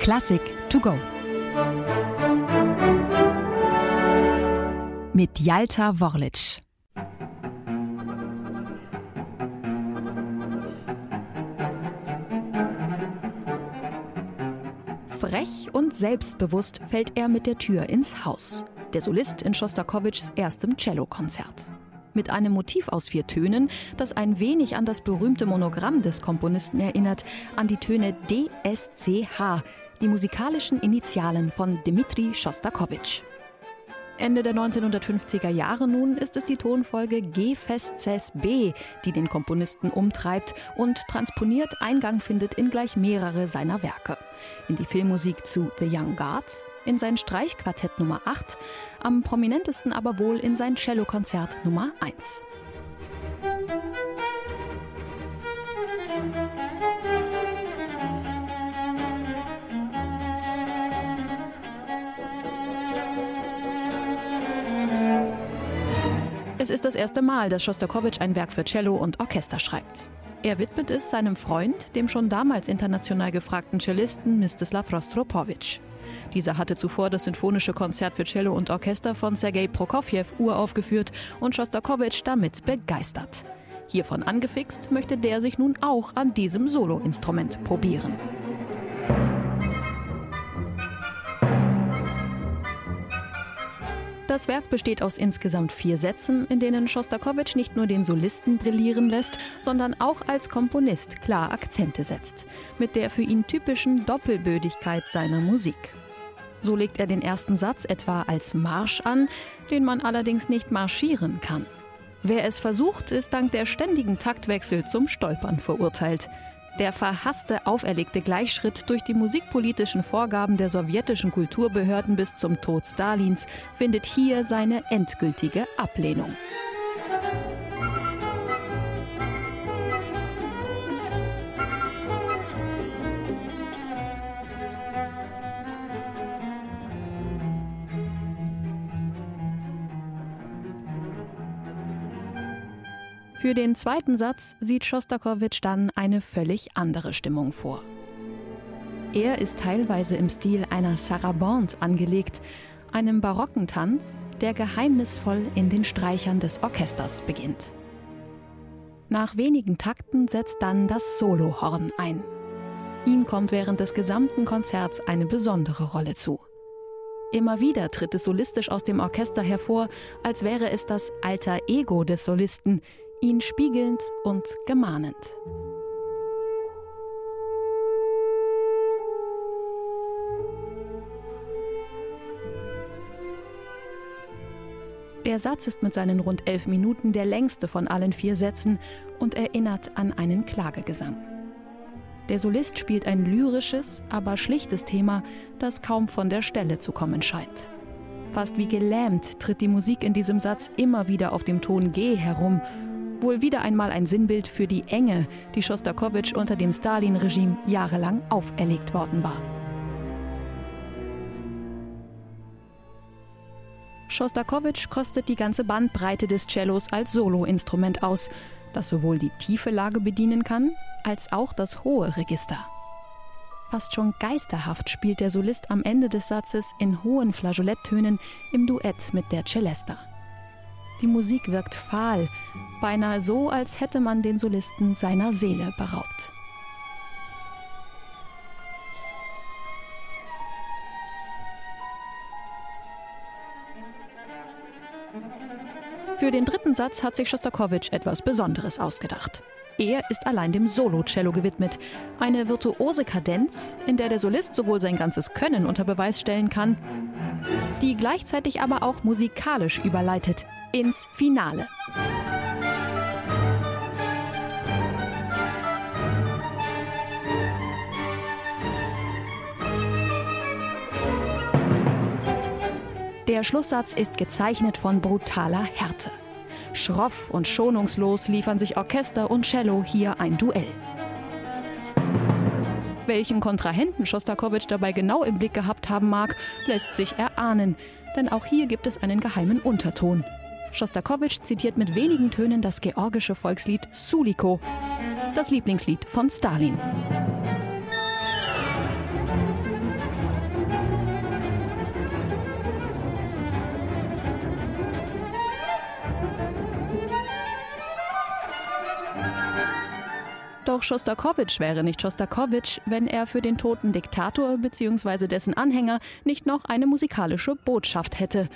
Klassik to go. Mit Jalta Worlic. Frech und selbstbewusst fällt er mit der Tür ins Haus. Der Solist in Schostakowitschs erstem Cellokonzert mit einem Motiv aus vier Tönen, das ein wenig an das berühmte Monogramm des Komponisten erinnert, an die Töne DSCH, die musikalischen Initialen von Dmitri Schostakowitsch. Ende der 1950er Jahre nun ist es die Tonfolge G Fest Ces B, die den Komponisten umtreibt und transponiert Eingang findet in gleich mehrere seiner Werke. In die Filmmusik zu The Young Guard, in sein Streichquartett Nummer 8, am prominentesten aber wohl in sein Cellokonzert Nummer 1. Es ist das erste Mal, dass Schostakowitsch ein Werk für Cello und Orchester schreibt. Er widmet es seinem Freund, dem schon damals international gefragten Cellisten Mstislav Rostropowitsch. Dieser hatte zuvor das Sinfonische Konzert für Cello und Orchester von Sergei Prokofjew uraufgeführt und Schostakowitsch damit begeistert. Hiervon angefixt möchte der sich nun auch an diesem Soloinstrument probieren. Das Werk besteht aus insgesamt vier Sätzen, in denen Schostakowitsch nicht nur den Solisten brillieren lässt, sondern auch als Komponist klar Akzente setzt, mit der für ihn typischen Doppelbödigkeit seiner Musik. So legt er den ersten Satz etwa als Marsch an, den man allerdings nicht marschieren kann. Wer es versucht, ist dank der ständigen Taktwechsel zum Stolpern verurteilt. Der verhasste auferlegte Gleichschritt durch die musikpolitischen Vorgaben der sowjetischen Kulturbehörden bis zum Tod Stalins findet hier seine endgültige Ablehnung. Für den zweiten Satz sieht Schostakowitsch dann eine völlig andere Stimmung vor. Er ist teilweise im Stil einer Sarabande angelegt, einem barocken Tanz, der geheimnisvoll in den Streichern des Orchesters beginnt. Nach wenigen Takten setzt dann das Solohorn ein. Ihm kommt während des gesamten Konzerts eine besondere Rolle zu. Immer wieder tritt es solistisch aus dem Orchester hervor, als wäre es das alter Ego des Solisten, ihn spiegelnd und gemahnend. Der Satz ist mit seinen rund elf Minuten der längste von allen vier Sätzen und erinnert an einen Klagegesang. Der Solist spielt ein lyrisches, aber schlichtes Thema, das kaum von der Stelle zu kommen scheint. Fast wie gelähmt tritt die Musik in diesem Satz immer wieder auf dem Ton G herum Wohl wieder einmal ein Sinnbild für die Enge, die Schostakowitsch unter dem Stalin-Regime jahrelang auferlegt worden war. Schostakowitsch kostet die ganze Bandbreite des Cellos als Soloinstrument aus, das sowohl die tiefe Lage bedienen kann, als auch das hohe Register. Fast schon geisterhaft spielt der Solist am Ende des Satzes in hohen Flageoletttönen im Duett mit der Celesta. Die Musik wirkt fahl, beinahe so, als hätte man den Solisten seiner Seele beraubt. Für den dritten Satz hat sich Schostakowitsch etwas Besonderes ausgedacht. Er ist allein dem Solo-Cello gewidmet. Eine virtuose Kadenz, in der der Solist sowohl sein ganzes Können unter Beweis stellen kann, die gleichzeitig aber auch musikalisch überleitet ins Finale. Der Schlusssatz ist gezeichnet von brutaler Härte. Schroff und schonungslos liefern sich Orchester und Cello hier ein Duell. Welchen Kontrahenten Schostakowitsch dabei genau im Blick gehabt haben mag, lässt sich erahnen, denn auch hier gibt es einen geheimen Unterton. Schostakowitsch zitiert mit wenigen Tönen das georgische Volkslied Suliko, das Lieblingslied von Stalin. Doch Schostakowitsch wäre nicht Schostakowitsch, wenn er für den toten Diktator bzw. dessen Anhänger nicht noch eine musikalische Botschaft hätte.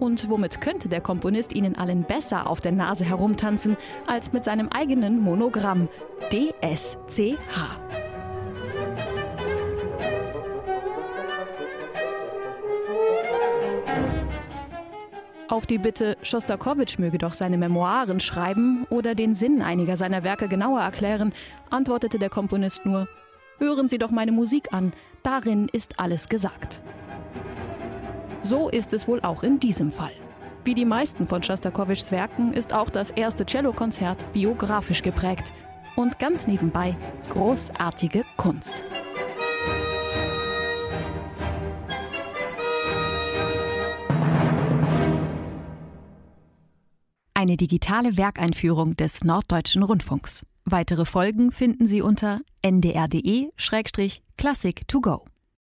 Und womit könnte der Komponist Ihnen allen besser auf der Nase herumtanzen als mit seinem eigenen Monogramm DSCH? Auf die Bitte, Schostakowitsch möge doch seine Memoiren schreiben oder den Sinn einiger seiner Werke genauer erklären, antwortete der Komponist nur: Hören Sie doch meine Musik an, darin ist alles gesagt. So ist es wohl auch in diesem Fall. Wie die meisten von Schostakowitschs Werken ist auch das erste Cellokonzert biografisch geprägt und ganz nebenbei großartige Kunst. Eine digitale Werkeinführung des Norddeutschen Rundfunks. Weitere Folgen finden Sie unter ndr.de-classic to go.